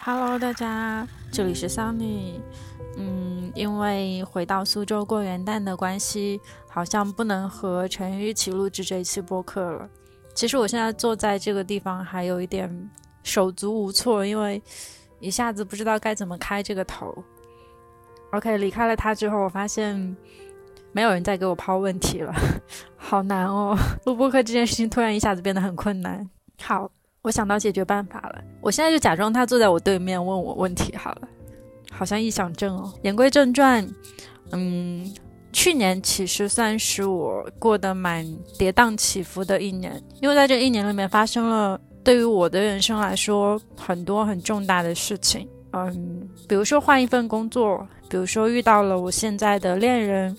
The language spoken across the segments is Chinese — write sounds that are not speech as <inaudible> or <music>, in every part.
Hello，大家，这里是 Sunny。因为回到苏州过元旦的关系，好像不能和陈宇一起录制这一期播客了。其实我现在坐在这个地方还有一点手足无措，因为一下子不知道该怎么开这个头。OK，离开了他之后，我发现没有人再给我抛问题了，好难哦！录播客这件事情突然一下子变得很困难。好。我想到解决办法了，我现在就假装他坐在我对面问我问题好了，好像臆想症哦。言归正传，嗯，去年其实算是我过得蛮跌宕起伏的一年，因为在这一年里面发生了对于我的人生来说很多很重大的事情，嗯，比如说换一份工作，比如说遇到了我现在的恋人，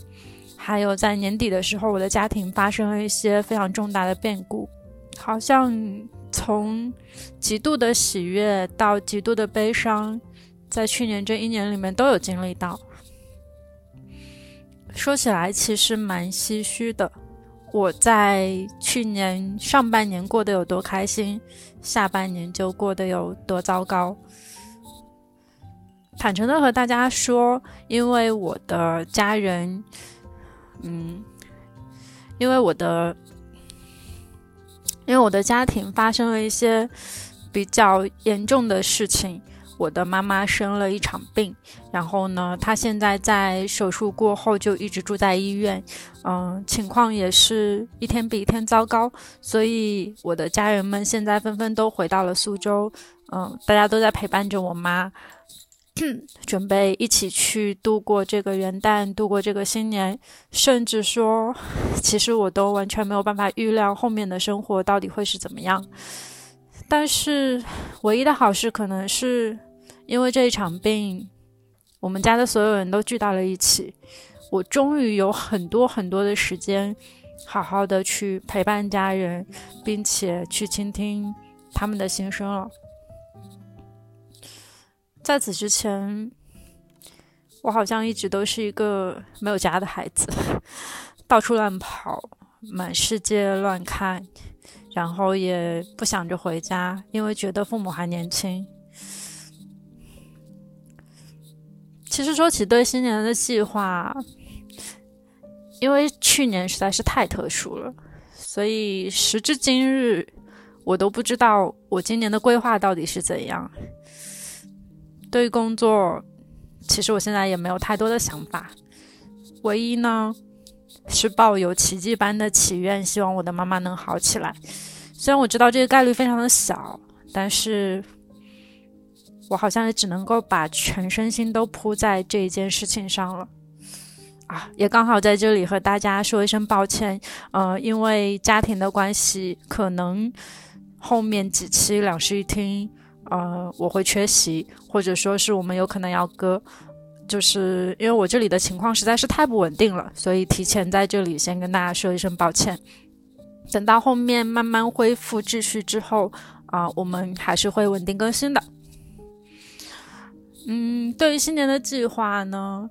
还有在年底的时候我的家庭发生了一些非常重大的变故，好像。从极度的喜悦到极度的悲伤，在去年这一年里面都有经历到。说起来其实蛮唏嘘的，我在去年上半年过得有多开心，下半年就过得有多糟糕。坦诚的和大家说，因为我的家人，嗯，因为我的。因为我的家庭发生了一些比较严重的事情，我的妈妈生了一场病，然后呢，她现在在手术过后就一直住在医院，嗯，情况也是一天比一天糟糕，所以我的家人们现在纷纷都回到了苏州，嗯，大家都在陪伴着我妈。准备一起去度过这个元旦，度过这个新年，甚至说，其实我都完全没有办法预料后面的生活到底会是怎么样。但是，唯一的好事可能是因为这一场病，我们家的所有人都聚到了一起，我终于有很多很多的时间，好好的去陪伴家人，并且去倾听他们的心声了。在此之前，我好像一直都是一个没有家的孩子，<laughs> 到处乱跑，满世界乱看，然后也不想着回家，因为觉得父母还年轻。其实说起对新年的计划，因为去年实在是太特殊了，所以时至今日，我都不知道我今年的规划到底是怎样。对于工作，其实我现在也没有太多的想法。唯一呢，是抱有奇迹般的祈愿，希望我的妈妈能好起来。虽然我知道这个概率非常的小，但是我好像也只能够把全身心都扑在这一件事情上了。啊，也刚好在这里和大家说一声抱歉。呃，因为家庭的关系，可能后面几期两室一厅。呃，我会缺席，或者说是我们有可能要割，就是因为我这里的情况实在是太不稳定了，所以提前在这里先跟大家说一声抱歉。等到后面慢慢恢复秩序之后，啊，我们还是会稳定更新的。嗯，对于新年的计划呢，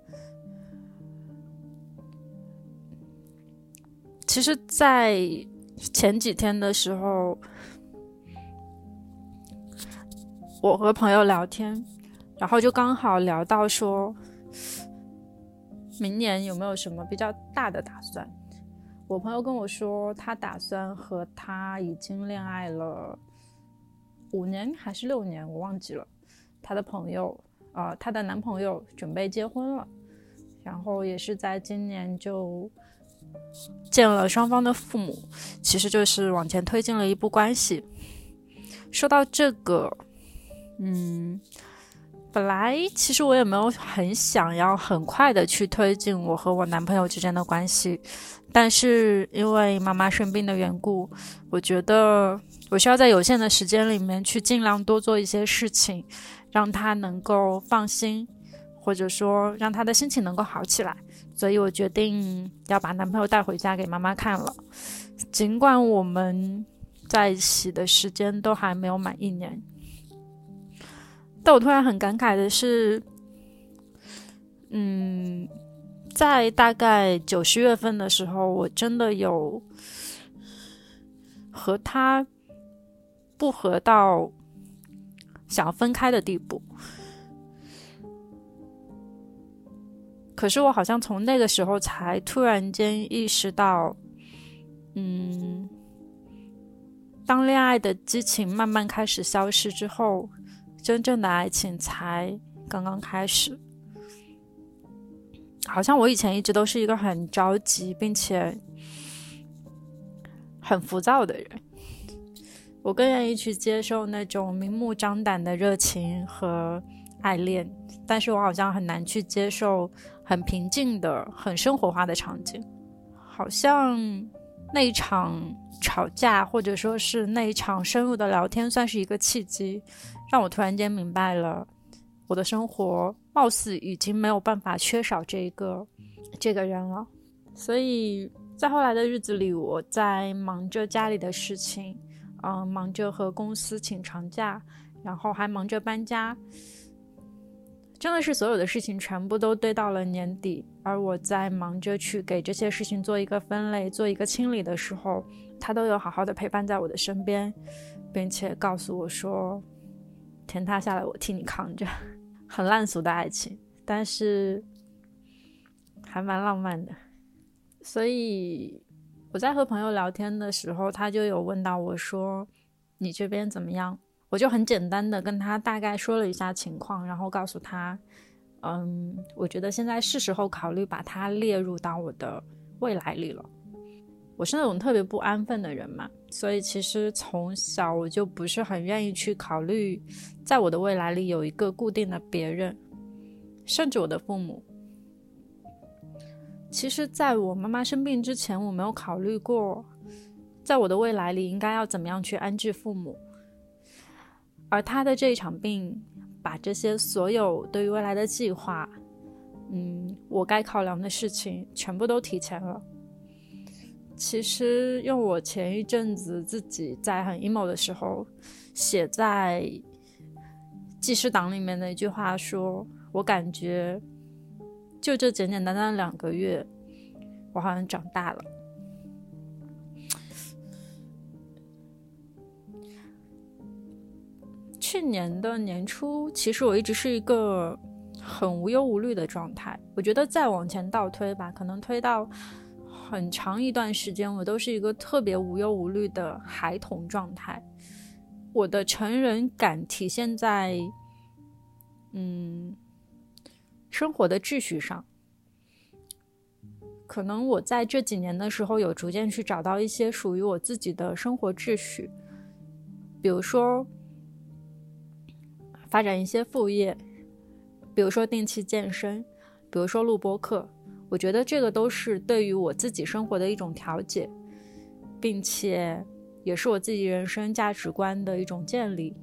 其实，在前几天的时候。我和朋友聊天，然后就刚好聊到说，明年有没有什么比较大的打算？我朋友跟我说，他打算和他已经恋爱了五年还是六年，我忘记了。他的朋友，呃，她的男朋友准备结婚了，然后也是在今年就见了双方的父母，其实就是往前推进了一步关系。说到这个。嗯，本来其实我也没有很想要很快的去推进我和我男朋友之间的关系，但是因为妈妈生病的缘故，我觉得我需要在有限的时间里面去尽量多做一些事情，让他能够放心，或者说让他的心情能够好起来，所以我决定要把男朋友带回家给妈妈看了。尽管我们在一起的时间都还没有满一年，但我突然很感慨的是，嗯，在大概九十月份的时候，我真的有和他不合到想要分开的地步。可是我好像从那个时候才突然间意识到，嗯，当恋爱的激情慢慢开始消失之后，真正的爱情才刚刚开始。好像我以前一直都是一个很着急并且很浮躁的人，我更愿意去接受那种明目张胆的热情和爱恋，但是我好像很难去接受。很平静的、很生活化的场景，好像那一场吵架，或者说是那一场深入的聊天，算是一个契机，让我突然间明白了，我的生活貌似已经没有办法缺少这一个这个人了。所以在后来的日子里，我在忙着家里的事情，嗯，忙着和公司请长假，然后还忙着搬家。真的是所有的事情全部都堆到了年底，而我在忙着去给这些事情做一个分类、做一个清理的时候，他都有好好的陪伴在我的身边，并且告诉我说：“天塌下来我替你扛着。<laughs> ”很烂俗的爱情，但是还蛮浪漫的。所以我在和朋友聊天的时候，他就有问到我说：“你这边怎么样？”我就很简单的跟他大概说了一下情况，然后告诉他，嗯，我觉得现在是时候考虑把他列入到我的未来里了。我是那种特别不安分的人嘛，所以其实从小我就不是很愿意去考虑，在我的未来里有一个固定的别人，甚至我的父母。其实，在我妈妈生病之前，我没有考虑过，在我的未来里应该要怎么样去安置父母。而他的这一场病，把这些所有对于未来的计划，嗯，我该考量的事情全部都提前了。其实用我前一阵子自己在很 emo 的时候写在记事档里面的一句话说，我感觉就这简简单单两个月，我好像长大了。去年的年初，其实我一直是一个很无忧无虑的状态。我觉得再往前倒推吧，可能推到很长一段时间，我都是一个特别无忧无虑的孩童状态。我的成人感体现在，嗯，生活的秩序上。可能我在这几年的时候，有逐渐去找到一些属于我自己的生活秩序，比如说。发展一些副业，比如说定期健身，比如说录播课，我觉得这个都是对于我自己生活的一种调节，并且也是我自己人生价值观的一种建立，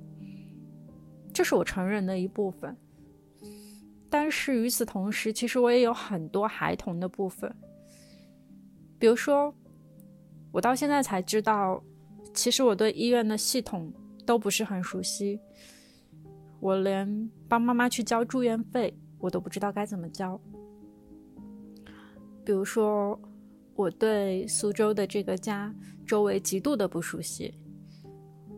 这是我成人的一部分。但是与此同时，其实我也有很多孩童的部分，比如说，我到现在才知道，其实我对医院的系统都不是很熟悉。我连帮妈妈去交住院费，我都不知道该怎么交。比如说，我对苏州的这个家周围极度的不熟悉。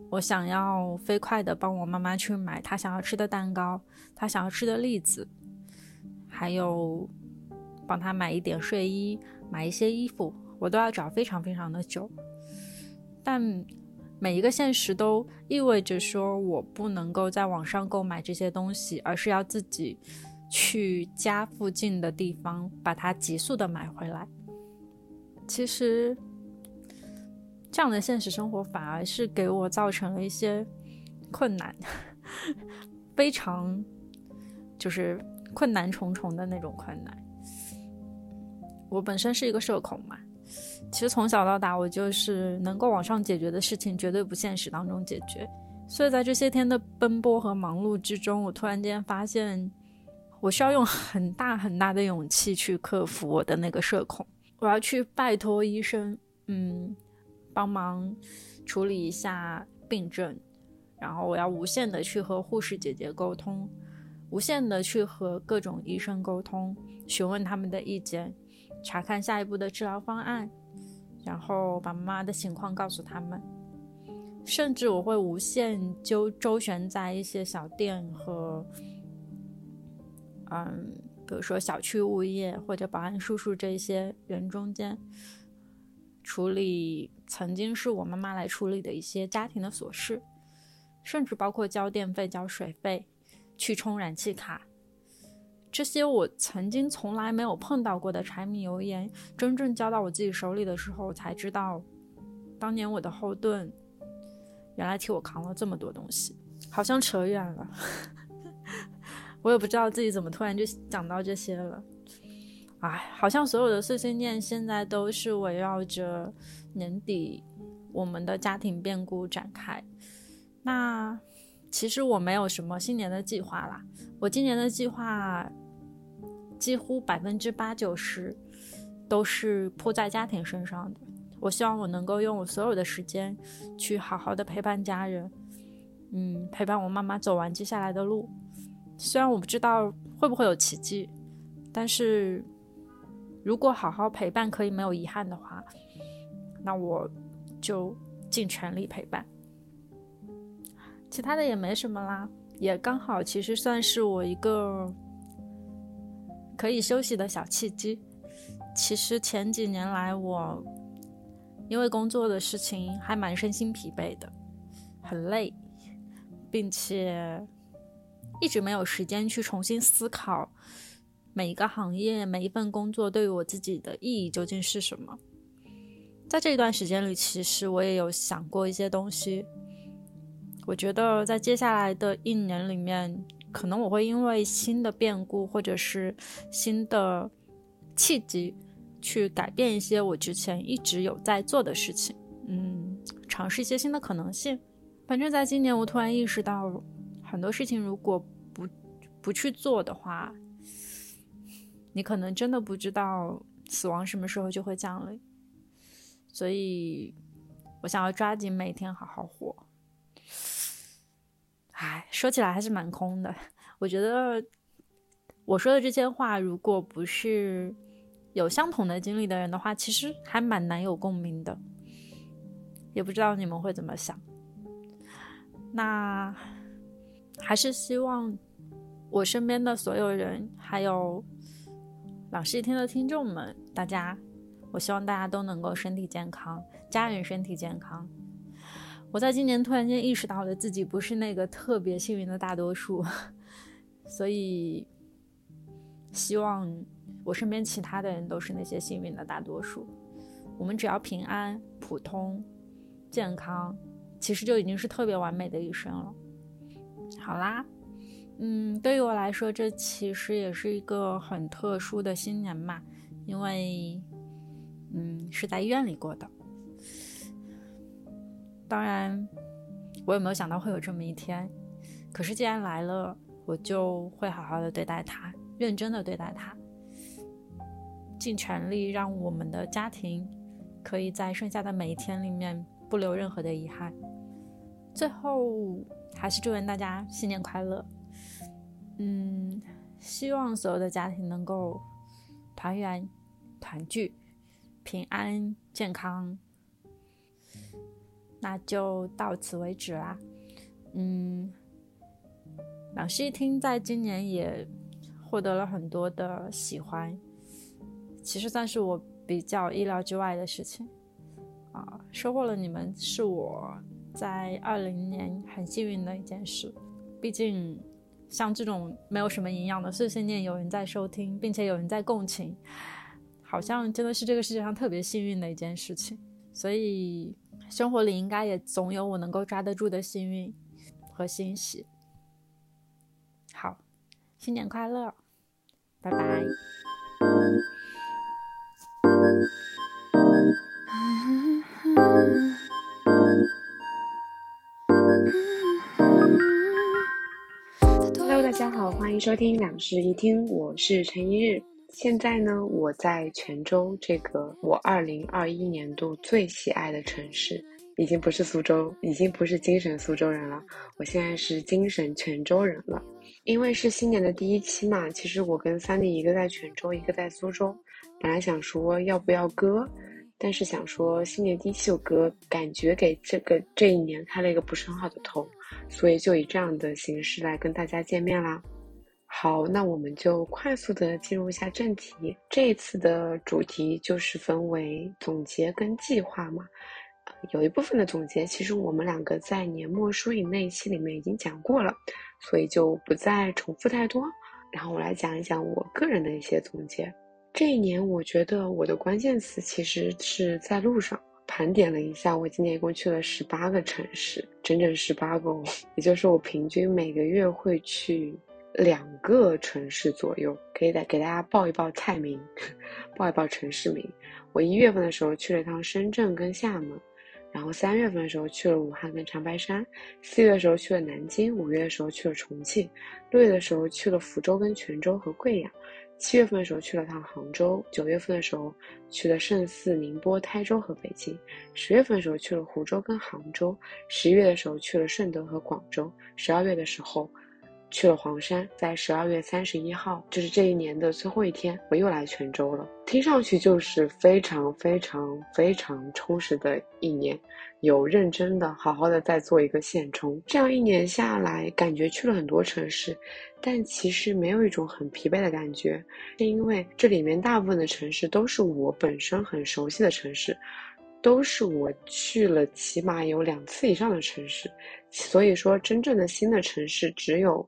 我想要飞快的帮我妈妈去买她想要吃的蛋糕，她想要吃的栗子，还有帮他买一点睡衣，买一些衣服，我都要找非常非常的久。但每一个现实都意味着说，我不能够在网上购买这些东西，而是要自己去家附近的地方把它急速的买回来。其实，这样的现实生活反而是给我造成了一些困难，<laughs> 非常就是困难重重的那种困难。我本身是一个社恐嘛。其实从小到大，我就是能够网上解决的事情，绝对不现实当中解决。所以在这些天的奔波和忙碌之中，我突然间发现，我需要用很大很大的勇气去克服我的那个社恐。我要去拜托医生，嗯，帮忙处理一下病症，然后我要无限的去和护士姐姐沟通，无限的去和各种医生沟通，询问他们的意见，查看下一步的治疗方案，然后把妈妈的情况告诉他们。甚至我会无限就周旋在一些小店和，嗯，比如说小区物业或者保安叔叔这些人中间，处理曾经是我妈妈来处理的一些家庭的琐事，甚至包括交电费、交水费、去充燃气卡，这些我曾经从来没有碰到过的柴米油盐，真正交到我自己手里的时候，才知道，当年我的后盾。原来替我扛了这么多东西，好像扯远了，<laughs> 我也不知道自己怎么突然就讲到这些了。哎，好像所有的碎碎念现在都是围绕着年底我们的家庭变故展开。那其实我没有什么新年的计划啦，我今年的计划几乎百分之八九十都是扑在家庭身上的。我希望我能够用我所有的时间，去好好的陪伴家人，嗯，陪伴我妈妈走完接下来的路。虽然我不知道会不会有奇迹，但是如果好好陪伴可以没有遗憾的话，那我就尽全力陪伴。其他的也没什么啦，也刚好其实算是我一个可以休息的小契机。其实前几年来我。因为工作的事情还蛮身心疲惫的，很累，并且一直没有时间去重新思考每一个行业、每一份工作对于我自己的意义究竟是什么。在这一段时间里，其实我也有想过一些东西。我觉得在接下来的一年里面，可能我会因为新的变故或者是新的契机。去改变一些我之前一直有在做的事情，嗯，尝试一些新的可能性。反正，在今年我突然意识到，很多事情如果不不去做的话，你可能真的不知道死亡什么时候就会降临。所以，我想要抓紧每天好好活。唉，说起来还是蛮空的。我觉得我说的这些话，如果不是……有相同的经历的人的话，其实还蛮难有共鸣的，也不知道你们会怎么想。那还是希望我身边的所有人，还有老师一听的听众们，大家，我希望大家都能够身体健康，家人身体健康。我在今年突然间意识到了自己不是那个特别幸运的大多数，<laughs> 所以希望。我身边其他的人都是那些幸运的大多数，我们只要平安、普通、健康，其实就已经是特别完美的一生了。好啦，嗯，对于我来说，这其实也是一个很特殊的新年嘛，因为，嗯，是在医院里过的。当然，我也没有想到会有这么一天，可是既然来了，我就会好好的对待它，认真的对待它。尽全力让我们的家庭可以在剩下的每一天里面不留任何的遗憾。最后，还是祝愿大家新年快乐。嗯，希望所有的家庭能够团圆、团聚、平安、健康。那就到此为止啦。嗯，老师一听，在今年也获得了很多的喜欢。其实算是我比较意料之外的事情，啊，收获了你们是我在二零年很幸运的一件事。毕竟，像这种没有什么营养的碎碎念，有人在收听，并且有人在共情，好像真的是这个世界上特别幸运的一件事情。所以，生活里应该也总有我能够抓得住的幸运和欣喜。好，新年快乐，拜拜。家好，欢迎收听两室一厅，我是陈一日。现在呢，我在泉州这个我二零二一年度最喜爱的城市，已经不是苏州，已经不是精神苏州人了，我现在是精神泉州人了。因为是新年的第一期嘛，其实我跟三弟一个在泉州，一个在苏州，本来想说要不要割，但是想说新年第一期有割，感觉给这个这一年开了一个不是很好的头，所以就以这样的形式来跟大家见面啦。好，那我们就快速的进入一下正题。这一次的主题就是分为总结跟计划嘛。有一部分的总结，其实我们两个在年末输赢那一期里面已经讲过了，所以就不再重复太多。然后我来讲一讲我个人的一些总结。这一年，我觉得我的关键词其实是在路上。盘点了一下，我今年一共去了十八个城市，整整十八个，也就是我平均每个月会去。两个城市左右，可以再给大家报一报菜名，<laughs> 报一报城市名。我一月份的时候去了趟深圳跟厦门，然后三月份的时候去了武汉跟长白山，四月的时候去了南京，五月的时候去了重庆，六月的时候去了福州跟泉州和贵阳，七月份的时候去了趟杭州，九月份的时候去了胜似、宁波、台州和北京，十月份的时候去了湖州跟杭州，十一月的时候去了顺德和广州，十二月的时候。去了黄山，在十二月三十一号，就是这一年的最后一天，我又来泉州了。听上去就是非常非常非常充实的一年，有认真的好好的在做一个现充。这样一年下来，感觉去了很多城市，但其实没有一种很疲惫的感觉，是因为这里面大部分的城市都是我本身很熟悉的城市，都是我去了起码有两次以上的城市，所以说真正的新的城市只有。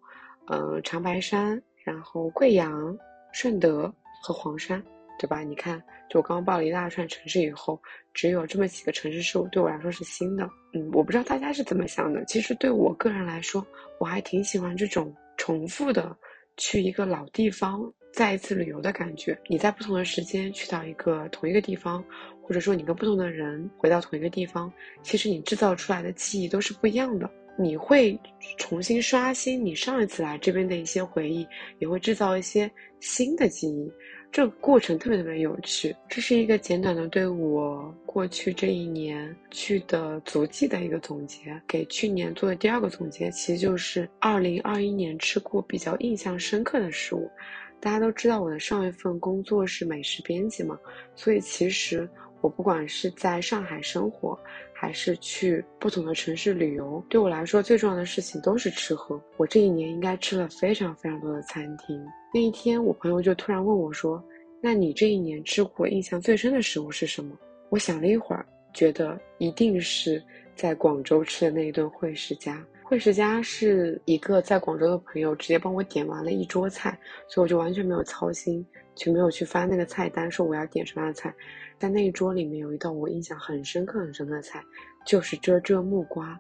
嗯，长白山，然后贵阳、顺德和黄山，对吧？你看，就我刚刚报了一大串城市以后，只有这么几个城市是对我来说是新的。嗯，我不知道大家是怎么想的。其实对我个人来说，我还挺喜欢这种重复的去一个老地方再一次旅游的感觉。你在不同的时间去到一个同一个地方，或者说你跟不同的人回到同一个地方，其实你制造出来的记忆都是不一样的。你会重新刷新你上一次来这边的一些回忆，也会制造一些新的记忆，这个过程特别特别有趣。这是一个简短的对我过去这一年去的足迹的一个总结。给去年做的第二个总结，其实就是二零二一年吃过比较印象深刻的食物。大家都知道我的上一份工作是美食编辑嘛，所以其实我不管是在上海生活。还是去不同的城市旅游，对我来说最重要的事情都是吃喝。我这一年应该吃了非常非常多的餐厅。那一天，我朋友就突然问我说：“那你这一年吃过印象最深的食物是什么？”我想了一会儿，觉得一定是在广州吃的那一顿惠食家。惠食家是一个在广州的朋友直接帮我点完了一桌菜，所以我就完全没有操心，就没有去翻那个菜单说我要点什么样的菜。在那一桌里面有一道我印象很深刻很深刻的菜，就是遮遮木瓜。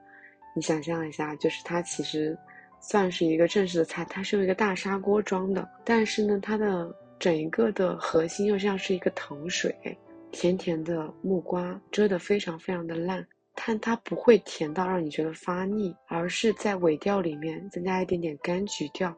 你想象一下，就是它其实算是一个正式的菜，它是用一个大砂锅装的，但是呢，它的整一个的核心又像是一个糖水，甜甜的木瓜遮得非常非常的烂，但它不会甜到让你觉得发腻，而是在尾调里面增加一点点柑橘调，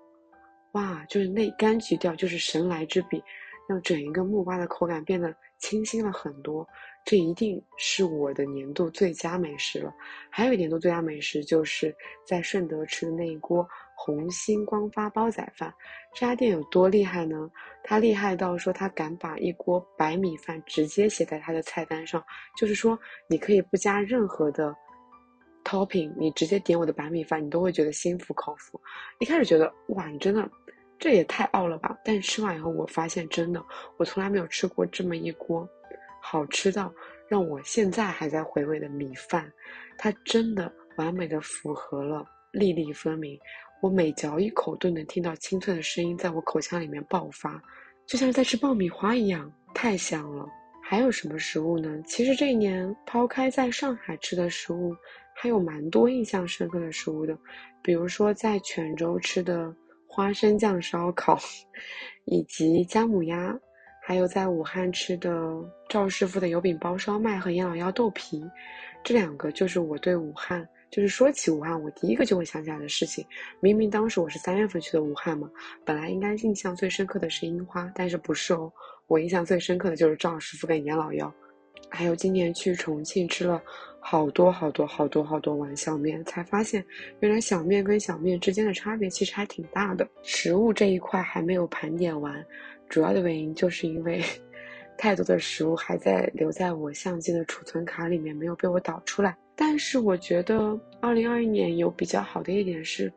哇，就是那柑橘调就是神来之笔，让整一个木瓜的口感变得。清新了很多，这一定是我的年度最佳美食了。还有一年度最佳美食，就是在顺德吃的那一锅红星光发煲仔饭。这家店有多厉害呢？他厉害到说，他敢把一锅白米饭直接写在他的菜单上，就是说你可以不加任何的 topping，你直接点我的白米饭，你都会觉得心服口服。一开始觉得哇，你真的。这也太傲了吧！但吃完以后，我发现真的，我从来没有吃过这么一锅好吃到让我现在还在回味的米饭。它真的完美的符合了粒粒分明，我每嚼一口都能听到清脆的声音在我口腔里面爆发，就像是在吃爆米花一样，太香了。还有什么食物呢？其实这一年抛开在上海吃的食物，还有蛮多印象深刻的食物的，比如说在泉州吃的。花生酱烧烤，以及姜母鸭，还有在武汉吃的赵师傅的油饼包烧麦和严老幺豆皮，这两个就是我对武汉就是说起武汉，我第一个就会想起来的事情，明明当时我是三月份去的武汉嘛，本来应该印象最深刻的是樱花，但是不是哦，我印象最深刻的就是赵师傅跟严老幺，还有今年去重庆吃了好多好多好多好多碗小面，才发现原来小面跟小面之间的差别其实还挺大的。食物这一块还没有盘点完，主要的原因就是因为。<laughs> 太多的食物还在留在我相机的储存卡里面，没有被我导出来。但是我觉得，二零二一年有比较好的一点是，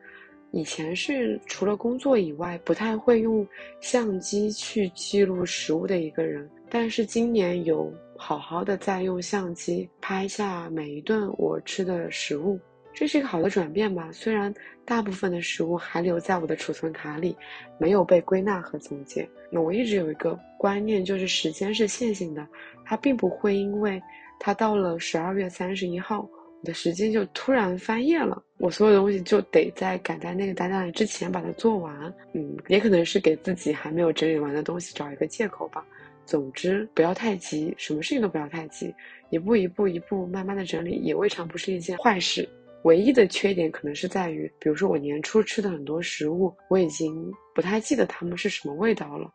以前是除了工作以外不太会用相机去记录食物的一个人，但是今年有好好的在用相机拍下每一顿我吃的食物。这是一个好的转变吧？虽然大部分的食物还留在我的储存卡里，没有被归纳和总结。那我一直有一个观念，就是时间是线性的，它并不会因为它到了十二月三十一号，我的时间就突然翻页了，我所有东西就得在赶在那个单单之前把它做完。嗯，也可能是给自己还没有整理完的东西找一个借口吧。总之，不要太急，什么事情都不要太急，一步一步一步慢慢的整理，也未尝不是一件坏事。唯一的缺点可能是在于，比如说我年初吃的很多食物，我已经不太记得它们是什么味道了，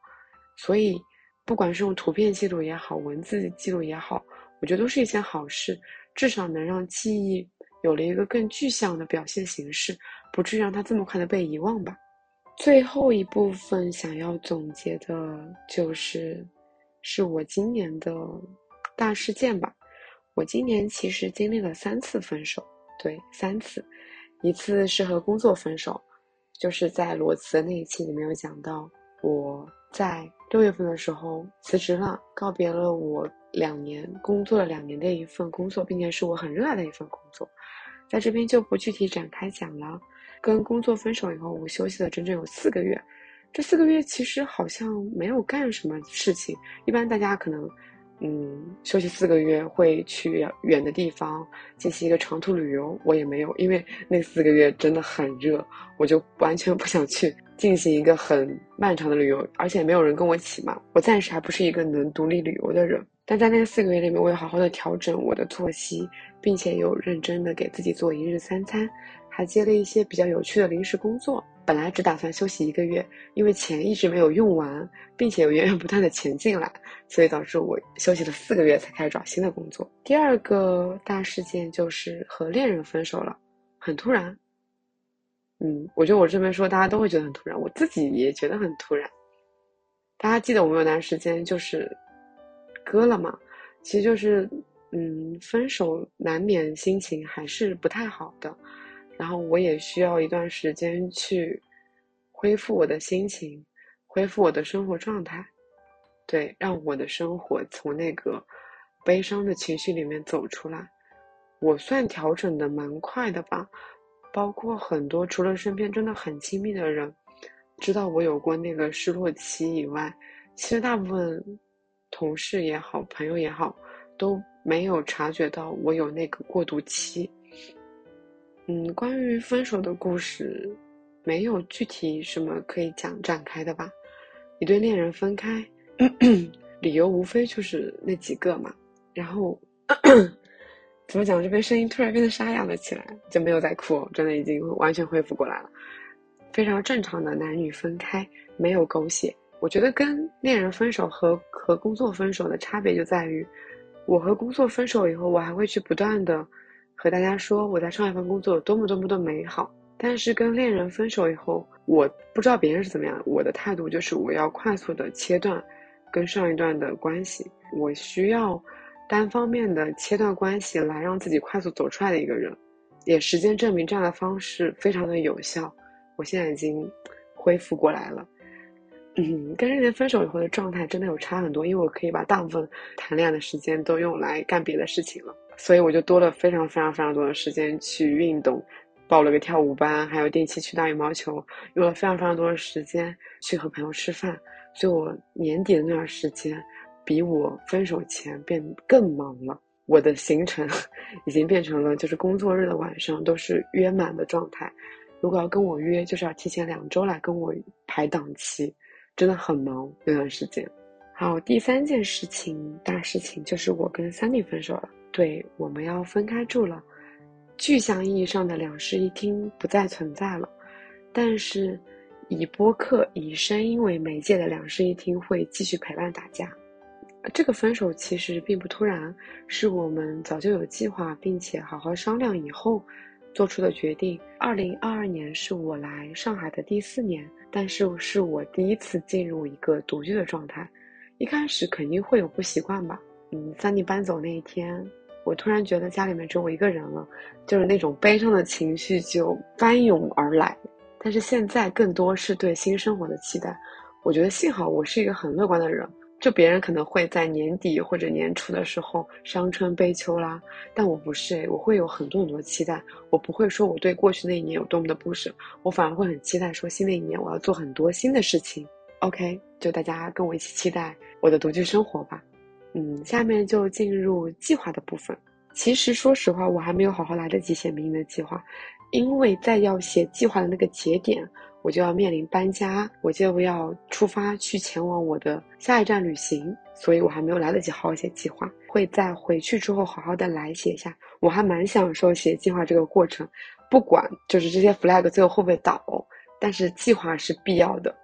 所以，不管是用图片记录也好，文字记录也好，我觉得都是一件好事，至少能让记忆有了一个更具象的表现形式，不至于让它这么快的被遗忘吧。最后一部分想要总结的就是，是我今年的大事件吧。我今年其实经历了三次分手。对，三次，一次是和工作分手，就是在裸辞的那一期里面有讲到，我在六月份的时候辞职了，告别了我两年工作了两年的一份工作，并且是我很热爱的一份工作，在这边就不具体展开讲了。跟工作分手以后，我休息了整整有四个月，这四个月其实好像没有干什么事情，一般大家可能。嗯，休息四个月会去远的地方进行一个长途旅游，我也没有，因为那四个月真的很热，我就完全不想去进行一个很漫长的旅游，而且没有人跟我一起嘛。我暂时还不是一个能独立旅游的人，但在那四个月里面，我有好好的调整我的作息，并且有认真的给自己做一日三餐，还接了一些比较有趣的临时工作。本来只打算休息一个月，因为钱一直没有用完，并且有源源不断的钱进来，所以导致我休息了四个月才开始找新的工作。第二个大事件就是和恋人分手了，很突然。嗯，我觉得我这边说大家都会觉得很突然，我自己也觉得很突然。大家记得我们有段时间就是割了嘛，其实就是嗯，分手难免心情还是不太好的。然后我也需要一段时间去恢复我的心情，恢复我的生活状态，对，让我的生活从那个悲伤的情绪里面走出来。我算调整的蛮快的吧，包括很多除了身边真的很亲密的人知道我有过那个失落期以外，其实大部分同事也好，朋友也好，都没有察觉到我有那个过渡期。嗯，关于分手的故事，没有具体什么可以讲展开的吧？一对恋人分开，理由无非就是那几个嘛。然后 <coughs> 怎么讲？这边声音突然变得沙哑了起来，就没有再哭，真的已经完全恢复过来了。非常正常的男女分开，没有狗血。我觉得跟恋人分手和和工作分手的差别就在于，我和工作分手以后，我还会去不断的。和大家说我在上一份工作有多么多么的美好，但是跟恋人分手以后，我不知道别人是怎么样，我的态度就是我要快速的切断跟上一段的关系，我需要单方面的切断关系来让自己快速走出来的一个人，也实践证明这样的方式非常的有效，我现在已经恢复过来了。嗯，跟恋人分手以后的状态真的有差很多，因为我可以把大部分谈恋爱的时间都用来干别的事情了。所以我就多了非常非常非常多的时间去运动，报了个跳舞班，还有定期去打羽毛球，用了非常非常多的时间去和朋友吃饭。所以我年底的那段时间，比我分手前变更忙了。我的行程已经变成了就是工作日的晚上都是约满的状态。如果要跟我约，就是要提前两周来跟我排档期，真的很忙那段时间。好，第三件事情大事情就是我跟 Sunny 分手了。对，我们要分开住了。具象意义上的两室一厅不再存在了，但是以播客、以声音为媒介的两室一厅会继续陪伴大家。这个分手其实并不突然，是我们早就有计划，并且好好商量以后做出的决定。二零二二年是我来上海的第四年，但是是我第一次进入一个独居的状态。一开始肯定会有不习惯吧。嗯，三弟搬走那一天。我突然觉得家里面只有我一个人了，就是那种悲伤的情绪就翻涌而来。但是现在更多是对新生活的期待。我觉得幸好我是一个很乐观的人，就别人可能会在年底或者年初的时候伤春悲秋啦，但我不是，我会有很多很多期待。我不会说我对过去那一年有多么的不舍，我反而会很期待说新的一年我要做很多新的事情。OK，就大家跟我一起期待我的独居生活吧。嗯，下面就进入计划的部分。其实说实话，我还没有好好来得及写明年的计划，因为在要写计划的那个节点，我就要面临搬家，我就要出发去前往我的下一站旅行，所以我还没有来得及好好写计划。会在回去之后好好的来写一下。我还蛮享受写计划这个过程，不管就是这些 flag 最后会不会倒，但是计划是必要的。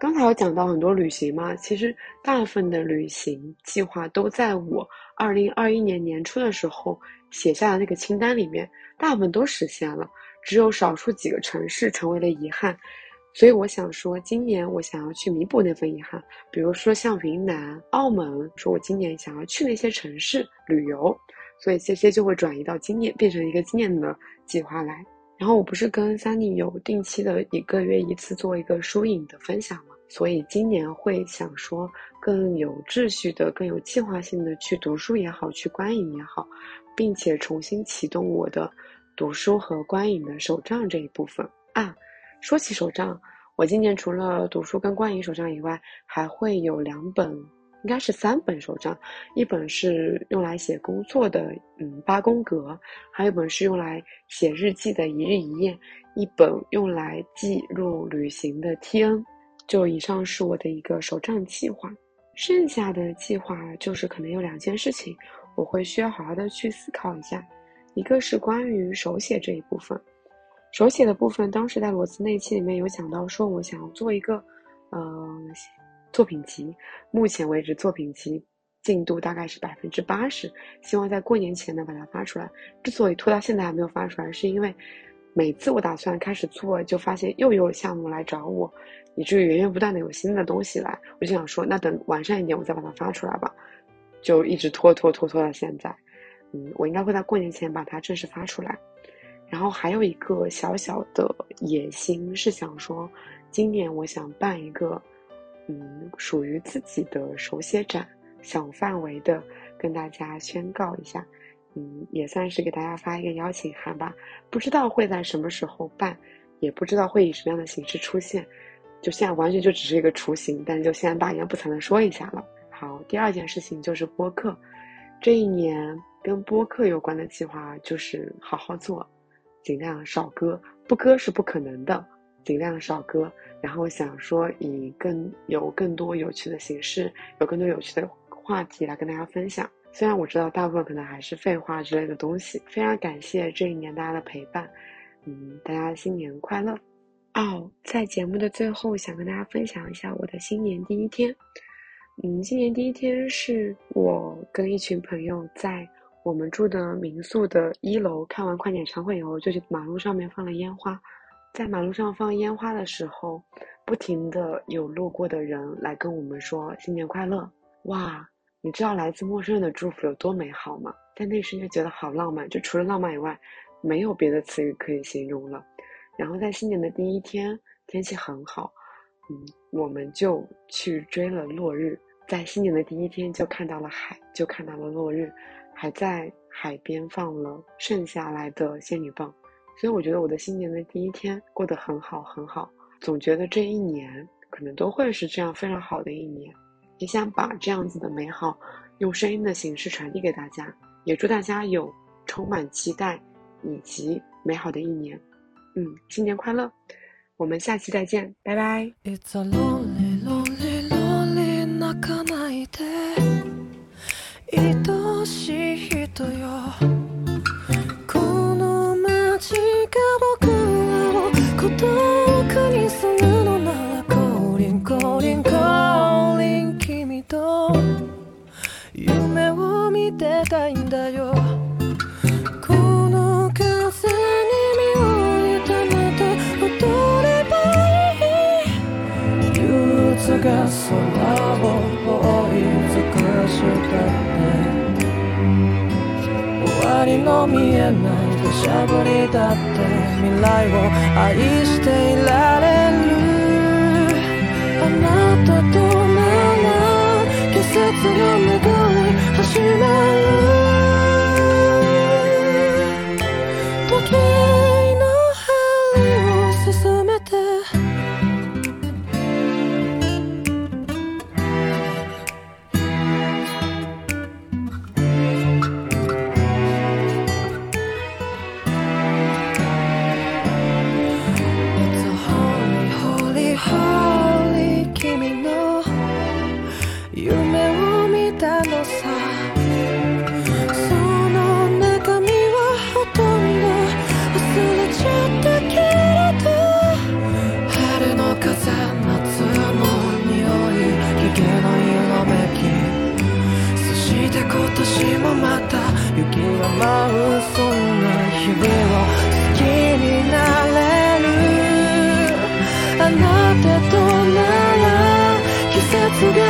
刚才有讲到很多旅行嘛，其实大部分的旅行计划都在我二零二一年年初的时候写下的那个清单里面，大部分都实现了，只有少数几个城市成为了遗憾。所以我想说，今年我想要去弥补那份遗憾，比如说像云南、澳门，说我今年想要去那些城市旅游，所以这些就会转移到今年，变成一个今年的计划来。然后我不是跟 Sunny 有定期的一个月一次做一个书影的分享吗？所以今年会想说更有秩序的、更有计划性的去读书也好，去观影也好，并且重新启动我的读书和观影的手账这一部分啊。说起手账，我今年除了读书跟观影手账以外，还会有两本，应该是三本手账，一本是用来写工作的，嗯，八宫格，还有一本是用来写日记的一日一页，一本用来记录旅行的 T N。就以上是我的一个手账计划，剩下的计划就是可能有两件事情，我会需要好好的去思考一下。一个是关于手写这一部分，手写的部分，当时在裸辞那期里面有讲到，说我想要做一个，呃，作品集。目前为止，作品集进度大概是百分之八十，希望在过年前能把它发出来。之所以拖到现在还没有发出来，是因为每次我打算开始做，就发现又有项目来找我。以至于源源不断的有新的东西来，我就想说，那等完善一点，我再把它发出来吧，就一直拖拖拖拖到现在。嗯，我应该会在过年前把它正式发出来。然后还有一个小小的野心是想说，今年我想办一个，嗯，属于自己的手写展，小范围的跟大家宣告一下，嗯，也算是给大家发一个邀请函吧。不知道会在什么时候办，也不知道会以什么样的形式出现。就现在完全就只是一个雏形，但就现在大言不惭的说一下了。好，第二件事情就是播客，这一年跟播客有关的计划就是好好做，尽量少割，不割是不可能的，尽量少割。然后想说以更有更多有趣的形式，有更多有趣的话题来跟大家分享。虽然我知道大部分可能还是废话之类的东西，非常感谢这一年大家的陪伴，嗯，大家新年快乐。哦，在节目的最后，想跟大家分享一下我的新年第一天。嗯，新年第一天是我跟一群朋友在我们住的民宿的一楼看完快演唱会以后，就去马路上面放了烟花。在马路上放烟花的时候，不停的有路过的人来跟我们说新年快乐。哇，你知道来自陌生人的祝福有多美好吗？在那瞬间觉得好浪漫，就除了浪漫以外，没有别的词语可以形容了。然后在新年的第一天，天气很好，嗯，我们就去追了落日。在新年的第一天就看到了海，就看到了落日，还在海边放了剩下来的仙女棒。所以我觉得我的新年的第一天过得很好很好。总觉得这一年可能都会是这样非常好的一年，也想把这样子的美好用声音的形式传递给大家，也祝大家有充满期待以及美好的一年。嗯，新年快乐！我们下期再见，拜拜。よ。この街が僕らを孤独にするのならコーリンコーリンコーリン君と夢を見てたいんだよ。この風に身を委ねて踊ればいい。憂鬱がそのの見えない土砂降りだって未来を愛していられる。あなたとなら季節が巡る。雪が舞うそんな日々を好きになれる」あなたとなら季節が